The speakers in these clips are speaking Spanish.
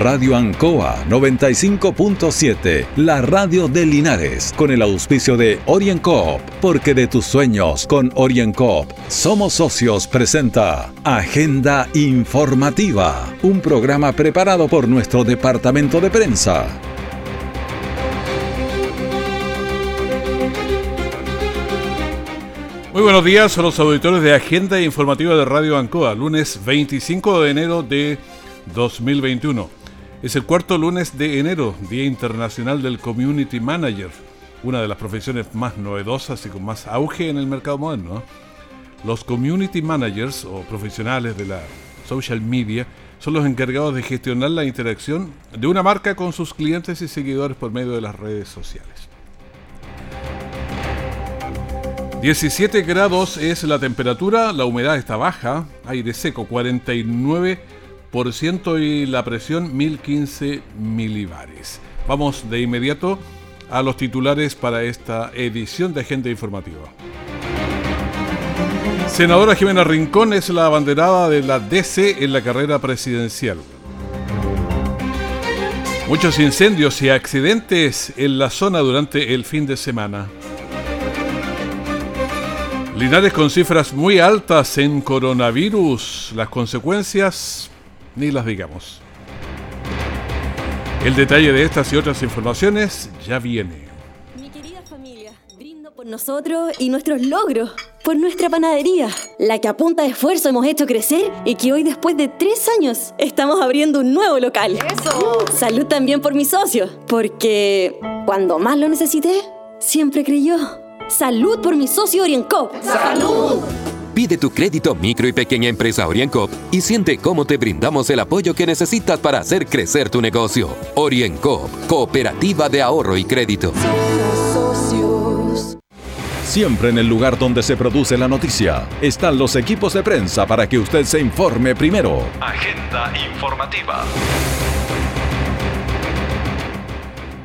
Radio Ancoa 95.7, la radio de Linares, con el auspicio de OrienCoop, porque de tus sueños con OrienCoop somos socios presenta Agenda Informativa, un programa preparado por nuestro departamento de prensa. Muy buenos días a los auditores de Agenda Informativa de Radio Ancoa, lunes 25 de enero de 2021. Es el cuarto lunes de enero, Día Internacional del Community Manager, una de las profesiones más novedosas y con más auge en el mercado moderno. Los Community Managers o profesionales de la social media son los encargados de gestionar la interacción de una marca con sus clientes y seguidores por medio de las redes sociales. 17 grados es la temperatura, la humedad está baja, aire seco 49% y la presión 1015 milibares. Vamos de inmediato a los titulares para esta edición de Agenda Informativa. Senadora Jimena Rincón es la abanderada de la DC en la carrera presidencial. Muchos incendios y accidentes en la zona durante el fin de semana. Linares con cifras muy altas en coronavirus. Las consecuencias ni las digamos. El detalle de estas y otras informaciones ya viene. Mi querida familia, brindo por nosotros y nuestros logros, por nuestra panadería, la que a punta de esfuerzo hemos hecho crecer y que hoy después de tres años estamos abriendo un nuevo local. ¡Eso! Salud también por mi socio, porque cuando más lo necesité, siempre creyó. Salud por mi socio Orienco. ¡Salud! Pide tu crédito micro y pequeña empresa Orienco y siente cómo te brindamos el apoyo que necesitas para hacer crecer tu negocio. Orienco, Cooperativa de Ahorro y Crédito. Siempre en el lugar donde se produce la noticia están los equipos de prensa para que usted se informe primero. Agenda informativa.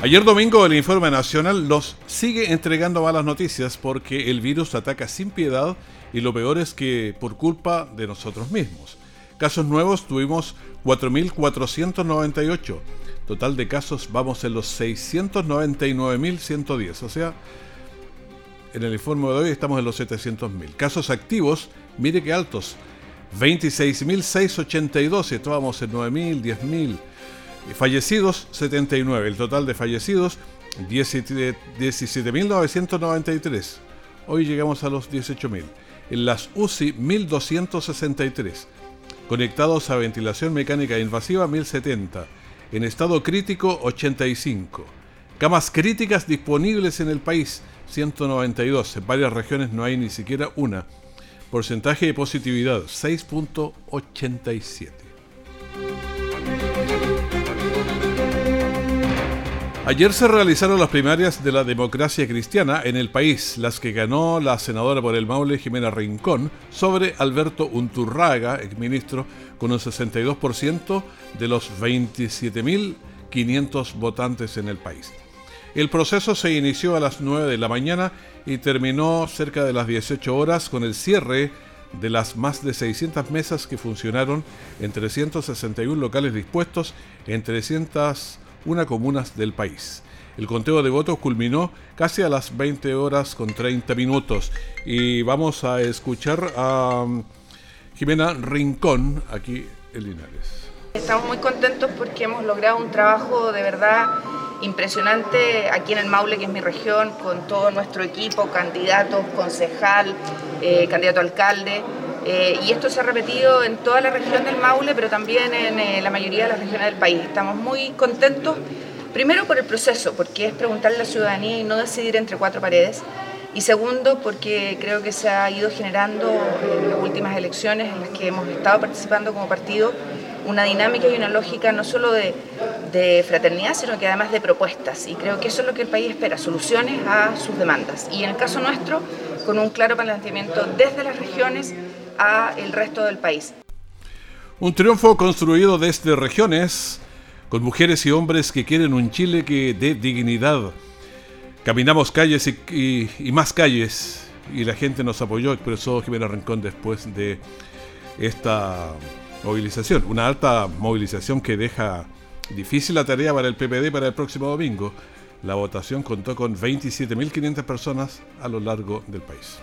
Ayer domingo el Informe Nacional nos sigue entregando malas noticias porque el virus ataca sin piedad y lo peor es que por culpa de nosotros mismos. Casos nuevos tuvimos 4.498. Total de casos vamos en los 699.110. O sea, en el informe de hoy estamos en los 700.000. Casos activos, mire qué altos. 26.682 y estábamos en 9.000, 10.000. Fallecidos, 79. El total de fallecidos, 17.993. Hoy llegamos a los 18.000. En las UCI, 1.263. Conectados a ventilación mecánica invasiva, 1.070. En estado crítico, 85. Camas críticas disponibles en el país, 192. En varias regiones no hay ni siquiera una. Porcentaje de positividad, 6.87. Ayer se realizaron las primarias de la democracia cristiana en el país, las que ganó la senadora por el Maule Jimena Rincón sobre Alberto Unturraga, exministro, con un 62% de los 27.500 votantes en el país. El proceso se inició a las 9 de la mañana y terminó cerca de las 18 horas con el cierre de las más de 600 mesas que funcionaron en 361 locales dispuestos en 300 una comunas del país. El conteo de votos culminó casi a las 20 horas con 30 minutos y vamos a escuchar a um, Jimena Rincón aquí en Linares. Estamos muy contentos porque hemos logrado un trabajo de verdad impresionante aquí en el Maule, que es mi región, con todo nuestro equipo, candidatos, concejal, eh, candidato alcalde. Eh, y esto se ha repetido en toda la región del Maule, pero también en eh, la mayoría de las regiones del país. Estamos muy contentos, primero por el proceso, porque es preguntarle a la ciudadanía y no decidir entre cuatro paredes. Y segundo, porque creo que se ha ido generando en las últimas elecciones en las que hemos estado participando como partido una dinámica y una lógica no solo de, de, fraternidad, sino que además de propuestas. Y creo que eso es lo que el país espera, soluciones a sus demandas. Y en el caso nuestro, con un claro planteamiento desde las regiones a el resto del país. Un triunfo construido desde regiones, con mujeres y hombres que quieren un Chile que dé dignidad. Caminamos calles y, más calles y la gente nos apoyó, expresó Jimena Rincón después de esta movilización. Una alta movilización que deja Difícil la tarea para el PPD para el próximo domingo. La votación contó con 27.500 personas a lo largo del país.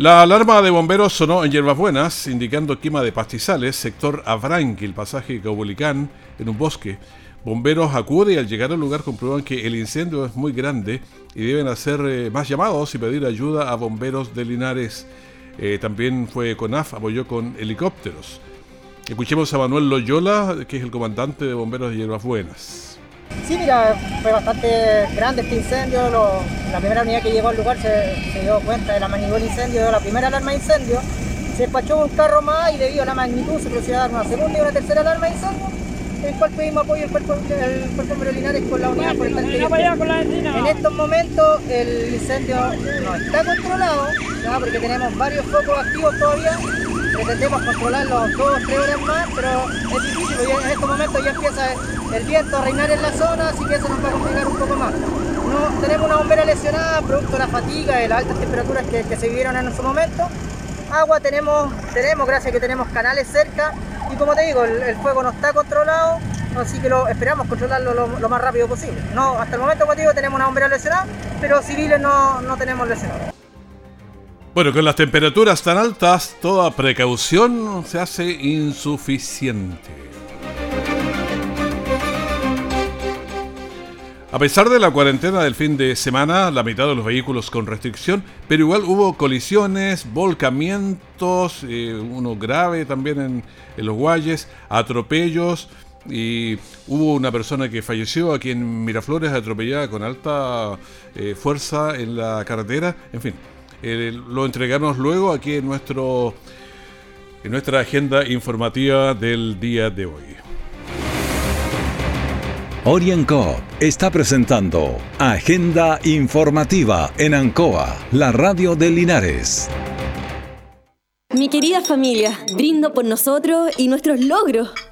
La alarma de bomberos sonó en Hierbas Buenas, indicando quema de pastizales, sector el pasaje Caubolicán, en un bosque. Bomberos acuden y al llegar al lugar comprueban que el incendio es muy grande y deben hacer eh, más llamados y pedir ayuda a bomberos de Linares. Eh, también fue CONAF, apoyó con helicópteros. Escuchemos a Manuel Loyola, que es el comandante de bomberos de Hierbas Buenas. Sí, mira, fue bastante grande este incendio. la primera unidad que llegó al lugar se, dio cuenta de la magnitud del incendio, de la primera alarma de incendio. Se despachó un carro más y debido a la magnitud se procedió a dar una segunda y una tercera alarma de incendio, en cual pedimos apoyo el cuerpo, el cuerpo Linares con la unidad forestal En estos momentos el incendio no está controlado, porque tenemos varios focos activos todavía pretendemos controlarlo dos tres horas más, pero es difícil porque en estos momentos ya empieza el viento a reinar en la zona, así que eso nos va a complicar un poco más. No, tenemos una bombera lesionada producto de la fatiga, de las altas temperaturas que, se vivieron en su momento. Agua tenemos, tenemos, gracias a que tenemos canales cerca y como te digo, el, fuego no está controlado, así que lo, esperamos controlarlo lo, más rápido posible. No, hasta el momento, como te digo, tenemos una bombera lesionada, pero civiles no, no tenemos lesionados. Bueno, con las temperaturas tan altas, toda precaución se hace insuficiente. A pesar de la cuarentena del fin de semana, la mitad de los vehículos con restricción, pero igual hubo colisiones, volcamientos, eh, uno grave también en, los Guayes, atropellos y hubo una persona que falleció aquí en Miraflores atropellada con alta eh, fuerza en la carretera, en fin. Eh, lo entregamos luego aquí en, nuestro, en nuestra agenda informativa del día de hoy. Orienco está presentando Agenda Informativa en Ancoa, la radio de Linares. Mi querida familia, brindo por nosotros y nuestros logros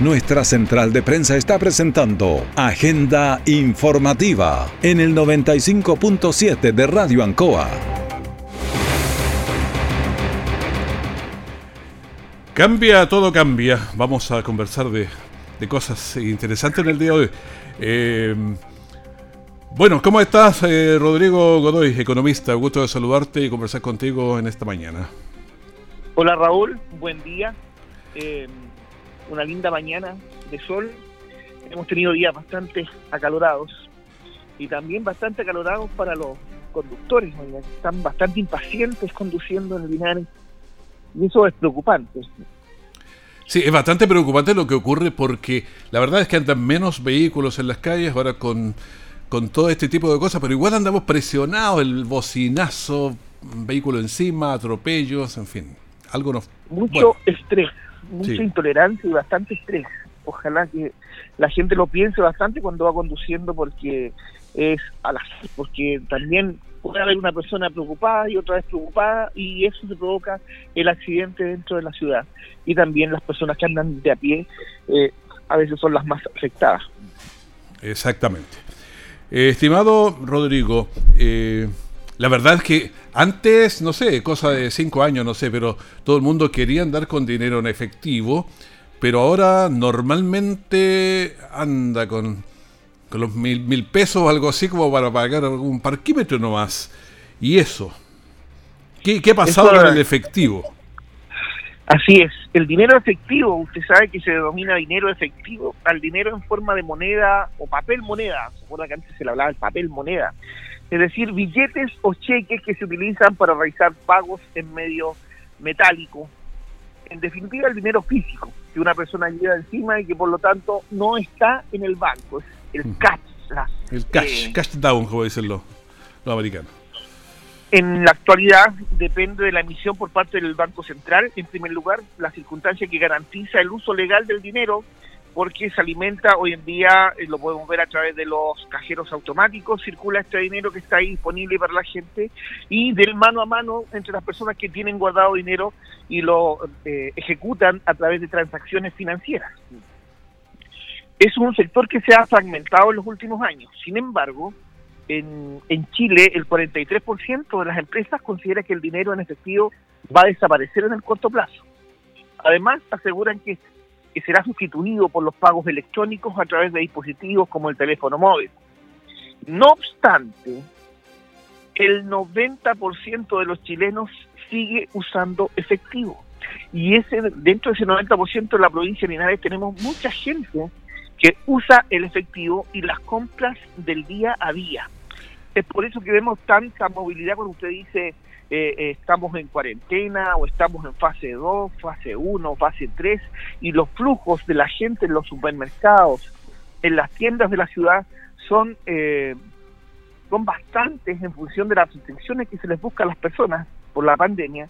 Nuestra central de prensa está presentando Agenda Informativa en el 95.7 de Radio Ancoa. Cambia, todo cambia. Vamos a conversar de, cosas interesantes en el día de hoy. Eh, bueno, ¿cómo estás, eh, Rodrigo Godoy, economista? Gusto de saludarte y conversar contigo en esta mañana. Hola, Raúl. Buen día. Eh, una linda mañana de sol. Hemos tenido días bastante acalorados y también bastante acalorados para los conductores, están bastante impacientes conduciendo en el Linares y eso es preocupante. Sí, es bastante preocupante lo que ocurre porque la verdad es que andan menos vehículos en las calles ahora con, con todo este tipo de cosas, pero igual andamos presionados, el bocinazo, vehículo encima, atropellos, en fin, algo nos... Mucho estrés mucha intolerancia y bastante estrés. Ojalá que la gente lo piense bastante cuando va conduciendo porque es a las porque también puede haber una persona preocupada y otra vez preocupada y eso se provoca el accidente dentro de la ciudad y también las personas que andan de a pie eh, a veces son las más afectadas. Exactamente. Eh, estimado Rodrigo, eh, la verdad es que antes, no sé, cosa de cinco años, no sé, pero todo el mundo quería andar con dinero en efectivo, pero ahora normalmente anda con, con los mil, mil pesos o algo así como para pagar algún parquímetro nomás. Y eso. ¿Qué, qué ha pasado con el efectivo? Así es, el dinero efectivo, usted sabe que se denomina dinero efectivo al dinero en forma de moneda o papel moneda. ¿Se acuerda que antes se le hablaba del papel moneda? Es decir, billetes o cheques que se utilizan para realizar pagos en medio metálico. En definitiva, el dinero físico que una persona lleva encima y que por lo tanto no está en el banco, es el cash. el cash, eh, cash down, como dicen los, americanos. En la actualidad depende de la emisión por parte del Banco Central, en primer lugar, la circunstancia que garantiza el uso legal del dinero porque se alimenta hoy en día, eh, lo podemos ver a través de los cajeros automáticos, circula este dinero que está ahí disponible para la gente y del mano a mano entre las personas que tienen guardado dinero y lo eh, ejecutan a través de transacciones financieras. Es un sector que se ha fragmentado en los últimos años. Sin embargo, en, en Chile el 43% de las empresas considera que el dinero en efectivo va a desaparecer en el corto plazo. Además, aseguran que que será sustituido por los pagos electrónicos a través de dispositivos como el teléfono móvil. No obstante, el 90% de los chilenos sigue usando efectivo. Y ese dentro de ese 90% de la provincia de Linares tenemos mucha gente que usa el efectivo y las compras del día a día. Es por eso que vemos tanta movilidad cuando usted dice eh, eh, estamos en cuarentena o estamos en fase 2, fase 1, fase 3 y los flujos de la gente en los supermercados, en las tiendas de la ciudad son, eh, son bastantes en función de las restricciones que se les busca a las personas por la pandemia.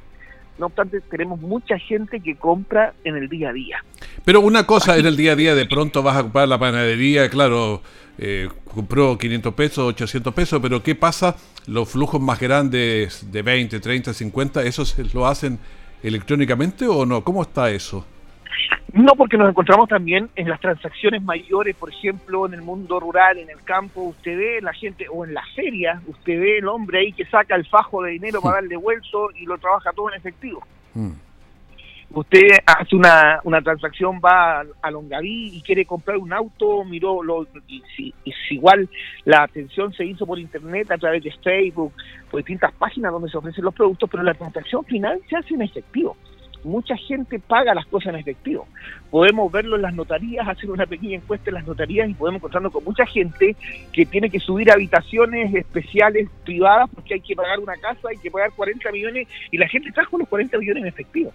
No obstante, tenemos mucha gente que compra en el día a día. Pero una cosa en el día a día, de pronto vas a comprar la panadería, claro, eh, compró 500 pesos, 800 pesos, pero ¿qué pasa? Los flujos más grandes de 20, 30, 50, ¿esos lo hacen electrónicamente o no? ¿Cómo está eso? No, porque nos encontramos también en las transacciones mayores, por ejemplo, en el mundo rural, en el campo, usted ve la gente, o en la feria, usted ve el hombre ahí que saca el fajo de dinero para darle vuelto y lo trabaja todo en efectivo. Mm usted hace una, una transacción, va a, Longaví y quiere comprar un auto, miró, lo, y si, igual la atención se hizo por internet a través de Facebook, por distintas páginas donde se ofrecen los productos, pero la transacción final se hace en efectivo mucha gente paga las cosas en efectivo. Podemos verlo en las notarías, hacer una pequeña encuesta en las notarías y podemos encontrarnos con mucha gente que tiene que subir habitaciones especiales privadas porque hay que pagar una casa, hay que pagar 40 millones y la gente trajo los 40 millones en efectivo.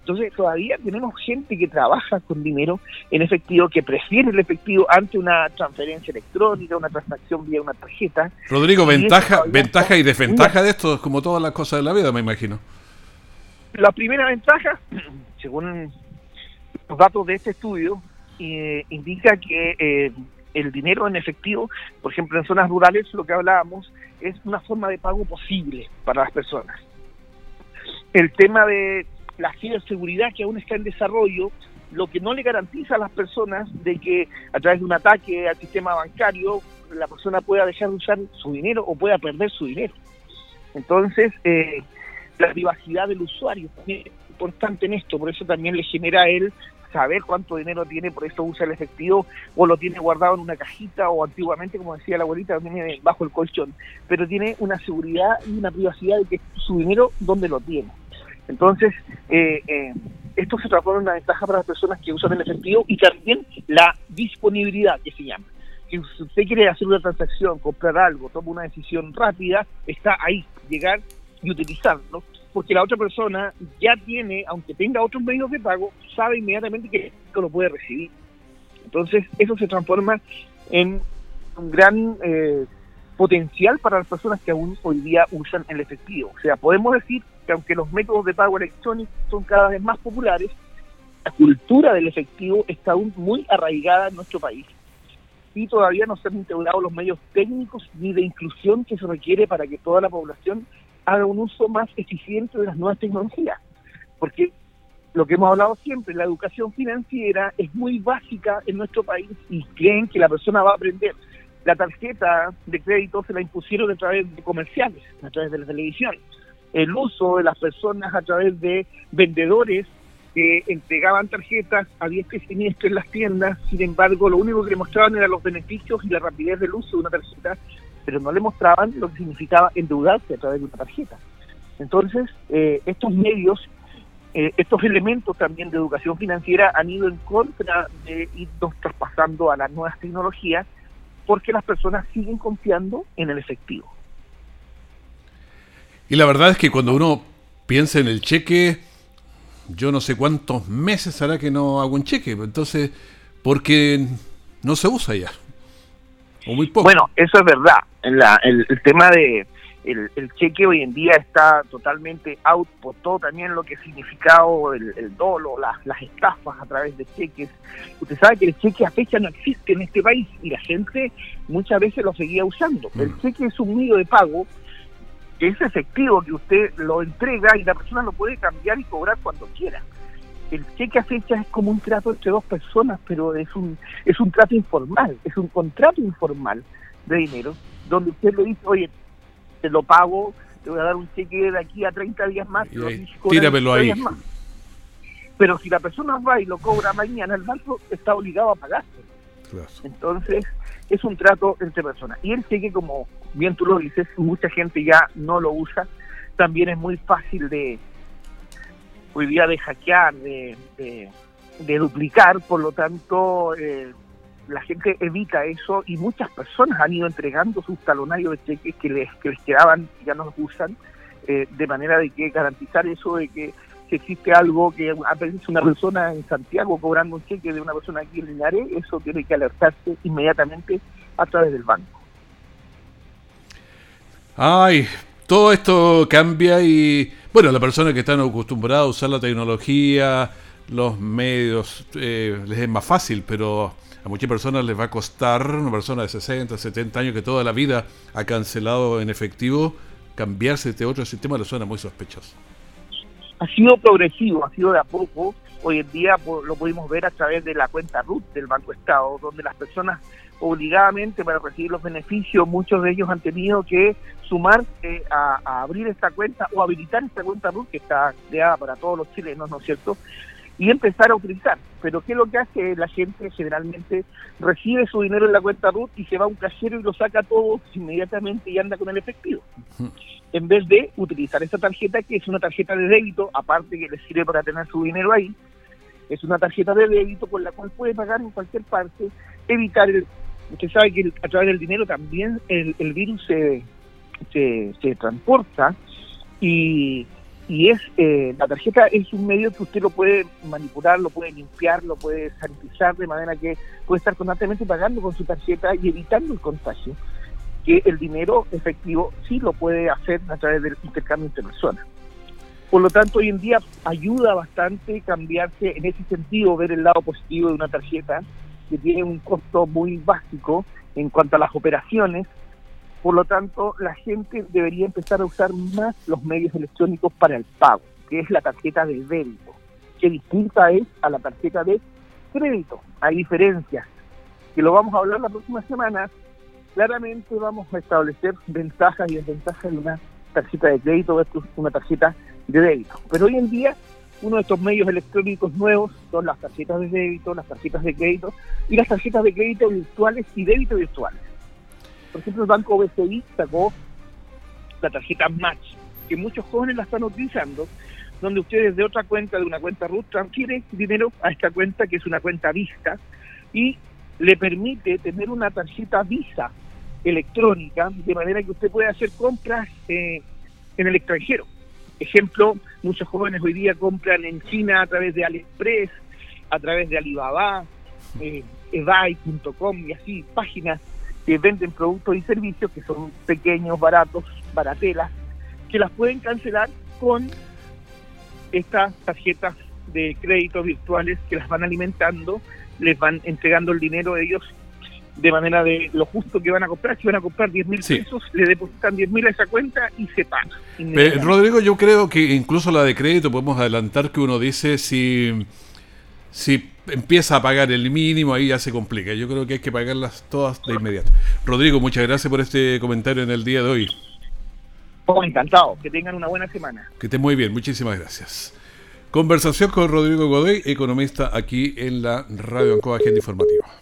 Entonces todavía tenemos gente que trabaja con dinero en efectivo, que prefiere el efectivo ante una transferencia electrónica, una transacción vía una tarjeta. Rodrigo, ventaja, ventaja y desventaja de esto, como todas las cosas de la vida, me imagino. La primera ventaja, según los datos de este estudio, eh, indica que eh, el dinero en efectivo, por ejemplo en zonas rurales, lo que hablábamos, es una forma de pago posible para las personas. El tema de la ciberseguridad que aún está en desarrollo, lo que no le garantiza a las personas de que a través de un ataque al sistema bancario la persona pueda dejar de usar su dinero o pueda perder su dinero. Entonces, eh, la privacidad del usuario es importante en esto, por eso también le genera a él saber cuánto dinero tiene, por eso usa el efectivo o lo tiene guardado en una cajita o antiguamente, como decía la abuelita, lo tiene bajo el colchón, pero tiene una seguridad y una privacidad de que su dinero, ¿dónde lo tiene? Entonces, eh, eh, esto se transforma en una ventaja para las personas que usan el efectivo y también la disponibilidad, que se llama. Si usted quiere hacer una transacción, comprar algo, toma una decisión rápida, está ahí, llegar y utilizarlo, porque la otra persona ya tiene, aunque tenga otros medios de pago, sabe inmediatamente que lo puede recibir. Entonces, eso se transforma en un gran eh, potencial para las personas que aún hoy día usan el efectivo. O sea, podemos decir que aunque los métodos de pago electrónicos son cada vez más populares, la cultura del efectivo está aún muy arraigada en nuestro país y todavía no se han integrado los medios técnicos ni de inclusión que se requiere para que toda la población haga un uso más eficiente de las nuevas tecnologías. Porque lo que hemos hablado siempre, la educación financiera es muy básica en nuestro país y creen que la persona va a aprender. La tarjeta de crédito se la impusieron a través de comerciales, a través de la televisión. El uso de las personas a través de vendedores que entregaban tarjetas a diestra y siniestra en las tiendas, sin embargo, lo único que le mostraban eran los beneficios y la rapidez del uso de una tarjeta pero no le mostraban lo que significaba endeudarse a través de una tarjeta. Entonces, eh, estos medios, eh, estos elementos también de educación financiera han ido en contra de irnos traspasando a las nuevas tecnologías porque las personas siguen confiando en el efectivo. Y la verdad es que cuando uno piensa en el cheque, yo no sé cuántos meses hará que no hago un cheque, entonces, porque no se usa ya. Bueno, eso es verdad. el, tema de el, cheque hoy en día está totalmente out por todo también lo que ha significado el, dolo, las, estafas a través de cheques. Usted sabe que el cheque a fecha no existe en este país y la gente muchas veces lo seguía usando. El mm. cheque es un medio de pago que es efectivo, que usted lo entrega y la persona lo puede cambiar y cobrar cuando quiera. El cheque a fecha es como un trato entre dos personas, pero es un, es un trato informal, es un contrato informal de dinero, donde usted le dice, oye, te lo pago, te voy a dar un cheque de aquí a 30 días más. tíramelo ahí. Pero si la persona va y lo cobra mañana, el banco está obligado a pagarse. Entonces, es un trato entre personas. Y el cheque, como bien tú lo dices, mucha gente ya no lo usa. También es muy fácil de, hoy día, de hackear, de, de, duplicar. Por lo tanto, eh, la gente evita eso y muchas personas han ido entregando sus talonarios de cheques que les, que les quedaban y ya no los usan, eh, de manera de que garantizar eso de que si existe algo que aparece una persona en Santiago cobrando un cheque de una persona aquí en Linares, eso tiene que alertarse inmediatamente a través del banco. Ay, todo esto cambia y, bueno, la persona que están acostumbrada a usar la tecnología, los medios, eh, les es más fácil, pero a muchas personas les va a costar, una persona de 60, 70 años que toda la vida ha cancelado en efectivo, cambiarse este otro sistema le suena muy sospechoso. Ha sido progresivo, ha sido de a poco. Hoy en día lo pudimos ver a través de la cuenta RUT del Banco Estado, donde las personas obligadamente para recibir los beneficios, muchos de ellos han tenido que sumarse a, a abrir esta cuenta o habilitar esta cuenta RUT que está creada para todos los chilenos, ¿no es cierto? y empezar a utilizar. Pero ¿qué es lo que hace? La gente generalmente recibe su dinero en la cuenta RUT y se va a un cajero y lo saca todo inmediatamente y anda con el efectivo. En vez de utilizar esa tarjeta, que es una tarjeta de débito, aparte que le sirve para tener su dinero ahí, es una tarjeta de débito con la cual puede pagar en cualquier parte, evitar el... Usted sabe que a través del dinero también el, virus se, se, se transporta y y es eh, la tarjeta es un medio que usted lo puede manipular, lo puede limpiar, lo puede sanitizar de manera que puede estar constantemente pagando con su tarjeta y evitando el contagio, que el dinero efectivo sí lo puede hacer a través del intercambio entre personas. Por lo tanto, hoy en día ayuda bastante cambiarse en ese sentido, ver el lado positivo de una tarjeta que tiene un costo muy básico en cuanto a las operaciones, por lo tanto, la gente debería empezar a usar más los medios electrónicos para el pago, que es la tarjeta de débito, que distinta es a la tarjeta de crédito. Hay diferencias, que lo vamos a hablar la próxima semana. Claramente vamos a establecer ventajas y desventajas de una tarjeta de crédito versus una tarjeta débito. Pero hoy en día uno de estos medios electrónicos nuevos son las tarjetas de débito, las tarjetas de crédito y las tarjetas de crédito virtuales y débito virtuales. Por ejemplo, el Banco BCI sacó la tarjeta Match, que muchos jóvenes la están utilizando, donde ustedes de otra cuenta, de una cuenta RUT, transfieren dinero a esta cuenta, que es una cuenta Vista, y le permite tener una tarjeta Visa electrónica, de manera que usted puede hacer compras eh, en el extranjero. Ejemplo, muchos jóvenes hoy día compran en China a través de AliExpress, a través de Alibaba, eh, eBay.com y así, páginas que venden productos y servicios que son pequeños, baratos, baratelas, que las pueden cancelar con estas tarjetas de crédito virtuales que las van alimentando, les van entregando el dinero ellos de manera de lo justo que van a comprar. Si van a comprar 10 mil pesos, le depositan 10 mil a esa cuenta y se paga. Rodrigo, yo creo que incluso la de crédito podemos adelantar que uno dice si, si empieza a pagar el mínimo, ahí ya se complica. Yo creo que hay que pagarlas todas de inmediato. Rodrigo, muchas gracias por este comentario en el día de hoy. Oh, encantado. Que tengan una buena semana. Que esté muy bien. Muchísimas gracias. Conversación con Rodrigo Godoy, economista aquí en la Radio Ancoa Agenda Informativa.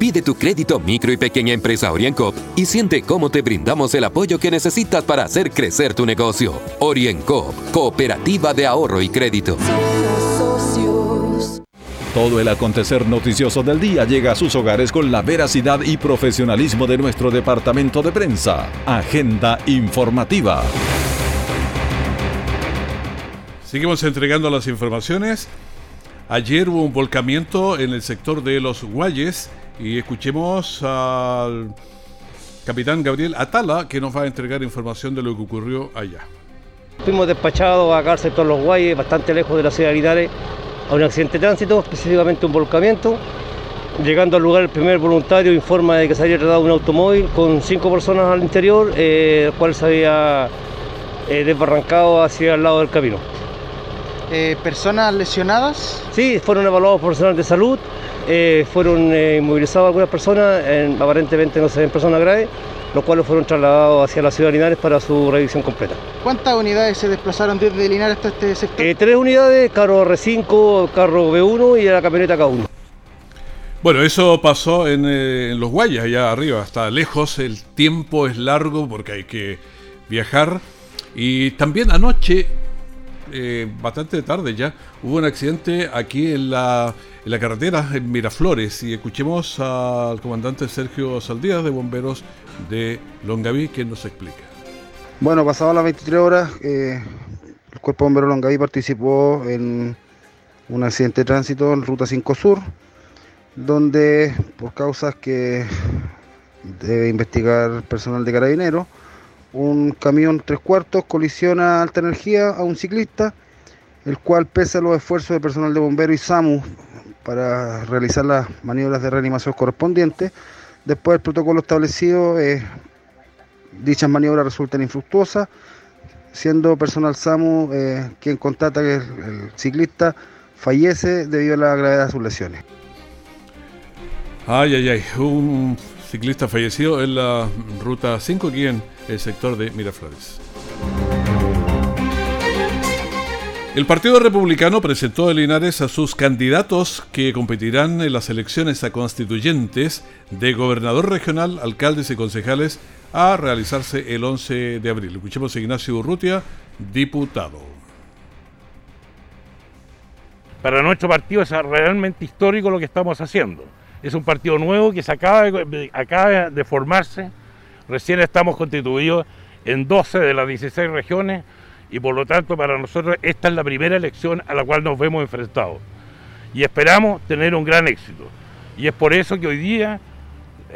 Pide tu crédito micro y pequeña empresa OrienCop y siente cómo te brindamos el apoyo que necesitas para hacer crecer tu negocio. OrienCop, Cooperativa de Ahorro y Crédito. Todo el acontecer noticioso del día llega a sus hogares con la veracidad y profesionalismo de nuestro departamento de prensa. Agenda informativa. Seguimos entregando las informaciones. Ayer hubo un volcamiento en el sector de los Guayes y escuchemos al capitán Gabriel Atala que nos va a entregar información de lo que ocurrió allá. Fuimos despachados acá al sector Los Guayes, bastante lejos de la ciudad de Linares, a un accidente de tránsito, específicamente un volcamiento. Llegando al lugar, el primer voluntario informa de que se había tratado un automóvil con cinco personas al interior, eh, el cual se había eh, desbarrancado hacia el lado del camino. Eh, ¿Personas lesionadas? Sí, fueron evaluados por personal de salud, eh, fueron eh, inmovilizados algunas personas, en- aparentemente no se ven personas graves, los cuales fueron trasladados hacia la ciudad de Linares para su revisión completa. ¿Cuántas unidades se desplazaron desde Linares hasta este sector? Eh, tres unidades, carro R5, carro B1 y la camioneta K1. Bueno, eso pasó en, eh, en los Guayas, allá arriba, está lejos, el tiempo es largo porque hay que viajar. Y también anoche, eh, bastante tarde ya, hubo un accidente aquí en la, en la carretera en Miraflores. Y escuchemos al comandante Sergio Saldías de Bomberos de Longaví, que nos explica. Bueno, pasado las 23 horas, eh, el Cuerpo Bombero Longaví participó en un accidente de tránsito en Ruta 5 Sur, donde por causas que debe investigar personal de carabineros, un camión tres cuartos colisiona alta energía a un ciclista, el cual pese a los esfuerzos de personal de bomberos y SAMU para realizar las maniobras de reanimación correspondientes, después del protocolo establecido, eh, dichas maniobras resultan infructuosas, siendo personal SAMU eh, quien constata que el, el ciclista fallece debido a la gravedad de sus lesiones. Ay, ay, ay, un ciclista fallecido en la ruta 5 aquí en el sector de Miraflores. El Partido Republicano presentó en Linares a sus candidatos que competirán en las elecciones a constituyentes de gobernador regional, alcaldes y concejales a realizarse el 11 de abril. Escuchemos a Ignacio Urrutia, diputado. Para nuestro partido es realmente histórico lo que estamos haciendo. Es un partido nuevo que se acaba de formarse. Recién estamos constituidos en 12 de las 16 regiones y por lo tanto para nosotros esta es la primera elección a la cual nos vemos enfrentados. Y esperamos tener un gran éxito. Y es por eso que hoy día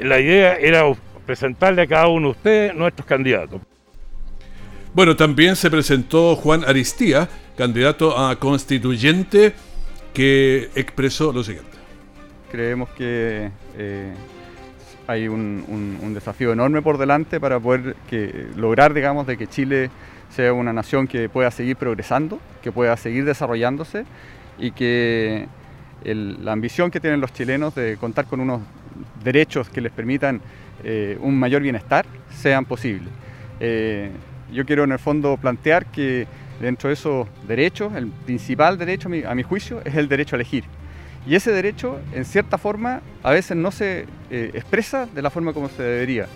la idea era presentarle a cada uno de ustedes nuestros candidatos. Bueno, también se presentó Juan Aristía, candidato a constituyente, que expresó lo siguiente. Creemos que eh, hay un, un, un, desafío enorme por delante para poder que, lograr, digamos, de que Chile sea una nación que pueda seguir progresando, que pueda seguir desarrollándose y que la ambición que tienen los chilenos de contar con unos derechos que les permitan eh, un mayor bienestar sean posibles. Eh, yo quiero en el fondo plantear que dentro de esos derechos, el principal derecho a mi, a mi juicio es el derecho a elegir. Y ese derecho, en cierta forma, a veces no se eh, expresa de la forma como se debería.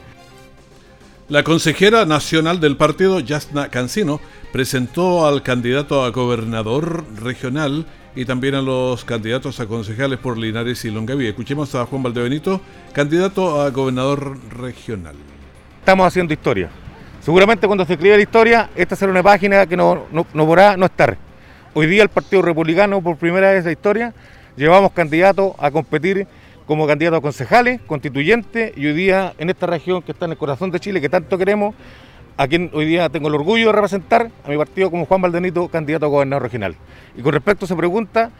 La consejera nacional del partido, Yasna Cancino, presentó al candidato a gobernador regional y también a los candidatos a concejales por Linares y Longaví. Escuchemos a Juan Valdebenito, candidato a gobernador regional. Estamos haciendo historia. Seguramente cuando se escriba la historia, esta será una página que no, no, no podrá no estar. Hoy día el Partido Republicano, por primera vez en la historia, llevamos candidatos a competir como candidatos a concejales, constituyentes, y hoy día en esta región que está en el corazón de Chile, que tanto queremos, a quien hoy día tengo el orgullo de representar, a mi partido como Juan Valdenito, candidato a gobernador regional. Y con respecto a esa pregunta,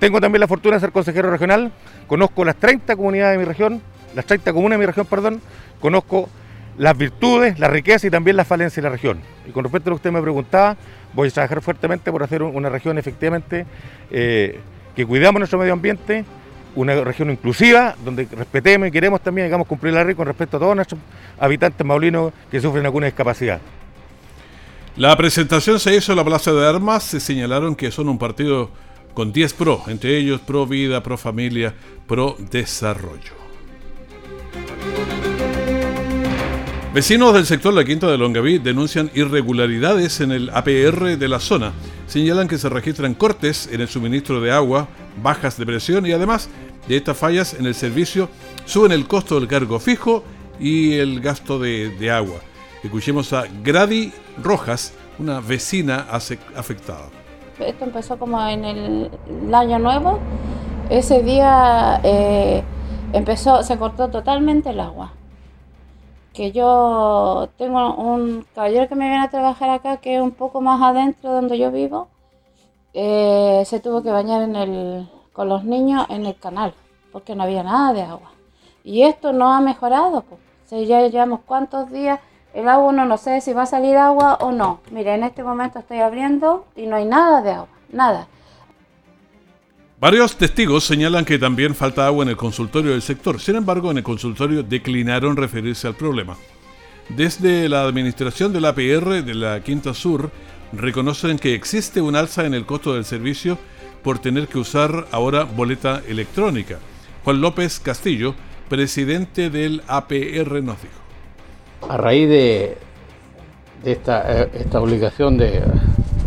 tengo también la fortuna de ser consejero regional, conozco las 30 comunidades de mi región, las 30 comunas de mi región, perdón, conozco las virtudes, la riqueza y también las falencias de la región. Y con respecto a lo que usted me preguntaba, voy a trabajar fuertemente por hacer una región efectivamente eh, que cuidamos nuestro medio ambiente, una región inclusiva, donde respetemos y queremos también, digamos, cumplir la ley con respecto a todos nuestros habitantes maulinos que sufren alguna discapacidad. La presentación se hizo en la Plaza de Armas, se señalaron que son un partido con 10 pro, entre ellos pro vida, pro familia, pro desarrollo. Vecinos del sector La Quinta de Longaví denuncian irregularidades en el APR de la zona. Señalan que se registran cortes en el suministro de agua, bajas de presión y además de estas fallas en el servicio suben el costo del cargo fijo y el gasto de, de agua. Escuchemos a Grady Rojas, una vecina afectada. Esto empezó como en el, año nuevo. Ese día eh, empezó, se cortó totalmente el agua que yo tengo un caballero que me viene a trabajar acá, que es un poco más adentro donde yo vivo, eh, se tuvo que bañar en el, con los niños en el canal, porque no había nada de agua. Y esto no ha mejorado, pues. ya llevamos cuántos días, el agua uno no sé si va a salir agua o no. Mire, en este momento estoy abriendo y no hay nada de agua, nada. Varios testigos señalan que también falta agua en el consultorio del sector. Sin embargo, en el consultorio declinaron referirse al problema. Desde la administración de la APR de la Quinta Sur reconocen que existe un alza en el costo del servicio por tener que usar ahora boleta electrónica. Juan López Castillo, presidente del APR, nos dijo. A raíz de, esta, eh, esta obligación de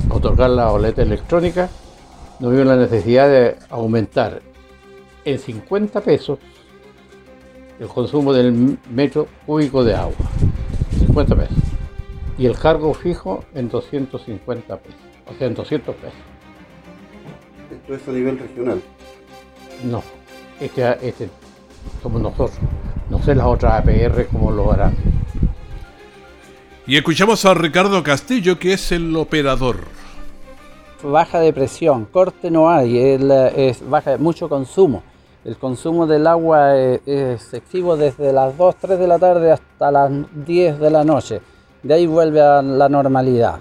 otorgar la boleta electrónica, no vio la necesidad de aumentar en 50 pesos el consumo del metro cúbico de agua. 50 pesos. Y el cargo fijo en 250 pesos. O sea, en 200 pesos. ¿Esto es a nivel regional? No. Este, este somos nosotros. No sé las otras APR cómo lo harán. Y escuchamos a Ricardo Castillo, que es el operador baja de presión, corte no hay, es baja mucho consumo. El consumo del agua es, excesivo desde las 2, 3 de la tarde hasta las 10 de la noche. De ahí vuelve a la normalidad.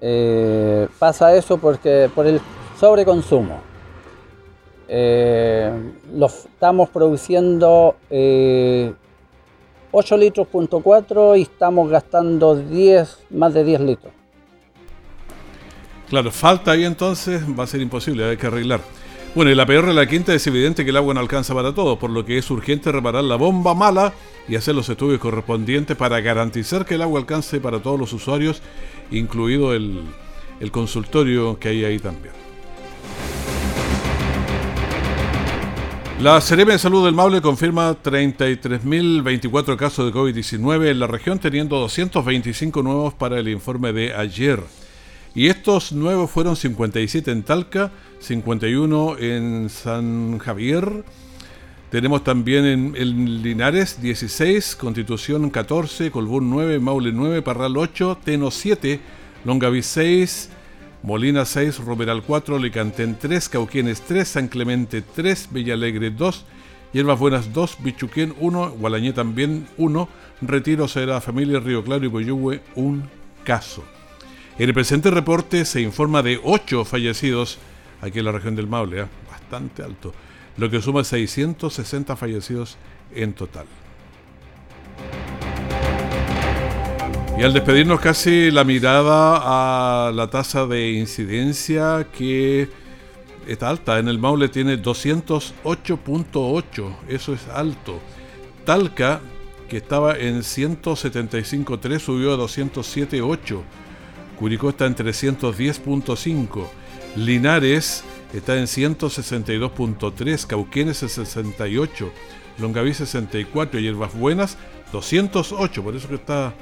Eh, pasa eso porque por el sobreconsumo. Eh, lo estamos produciendo 8 eh, litros punto 4 y estamos gastando 10, más de 10 litros. Claro, falta ahí entonces, va a ser imposible, hay que arreglar. Bueno, y la peor de la quinta es evidente que el agua no alcanza para todos, por lo que es urgente reparar la bomba mala y hacer los estudios correspondientes para garantizar que el agua alcance para todos los usuarios, incluido el, el consultorio que hay ahí también. La Seremi de Salud del Maule confirma 33.024 casos de COVID-19 en la región, teniendo 225 nuevos para el informe de ayer. Y estos nuevos fueron 57 en Talca, 51 en San Javier. Tenemos también en, Linares 16, Constitución 14, Colbún 9, Maule 9, Parral 8, Teno 7, Longaví 6, Molina 6, Romeral 4, Licantén 3, Cauquienes 3, San Clemente 3, Villalegre 2, Hierbas Buenas 2, Bichuquén 1, Gualañé también 1, Retiro será Familia Río Claro y Boyuhue un caso. En el presente reporte se informa de 8 fallecidos aquí en la región del Maule, ¿eh? bastante alto, lo que suma 660 fallecidos en total. Y al despedirnos casi la mirada a la tasa de incidencia que está alta. En el Maule tiene 208.8, eso es alto. Talca, que estaba en 175.3, subió a 207.8. Curicó está en 310.5, Linares está en 162.3, Cauquenes en 68, Longaví 64, Hierbas Buenas 208, por eso que está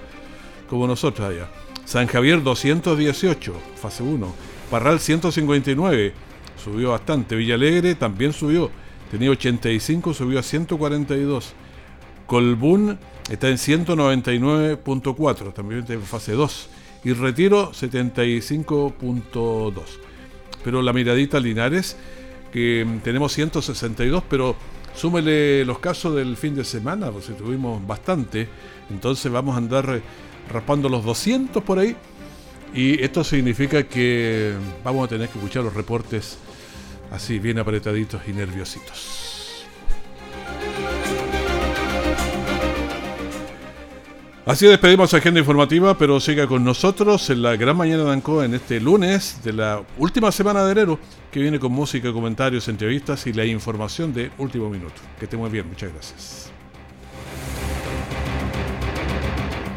como nosotros allá. San Javier 218, fase 1. Parral 159, subió bastante. Villalegre también subió, tenía 85, subió a 142. Colbún está en 199.4, también en fase 2 y Retiro 75.2. Pero la miradita Linares, que tenemos 162, pero súmele los casos del fin de semana, pues tuvimos bastante, entonces vamos a andar raspando los 200 por ahí. Y esto significa que vamos a tener que escuchar los reportes así bien apretaditos y nerviositos. Así despedimos Agenda Informativa, pero siga con nosotros en la Gran Mañana de Ancoa en este lunes de la última semana de enero, que viene con música, comentarios, entrevistas y la información de último minuto. Que esté muy bien, muchas gracias.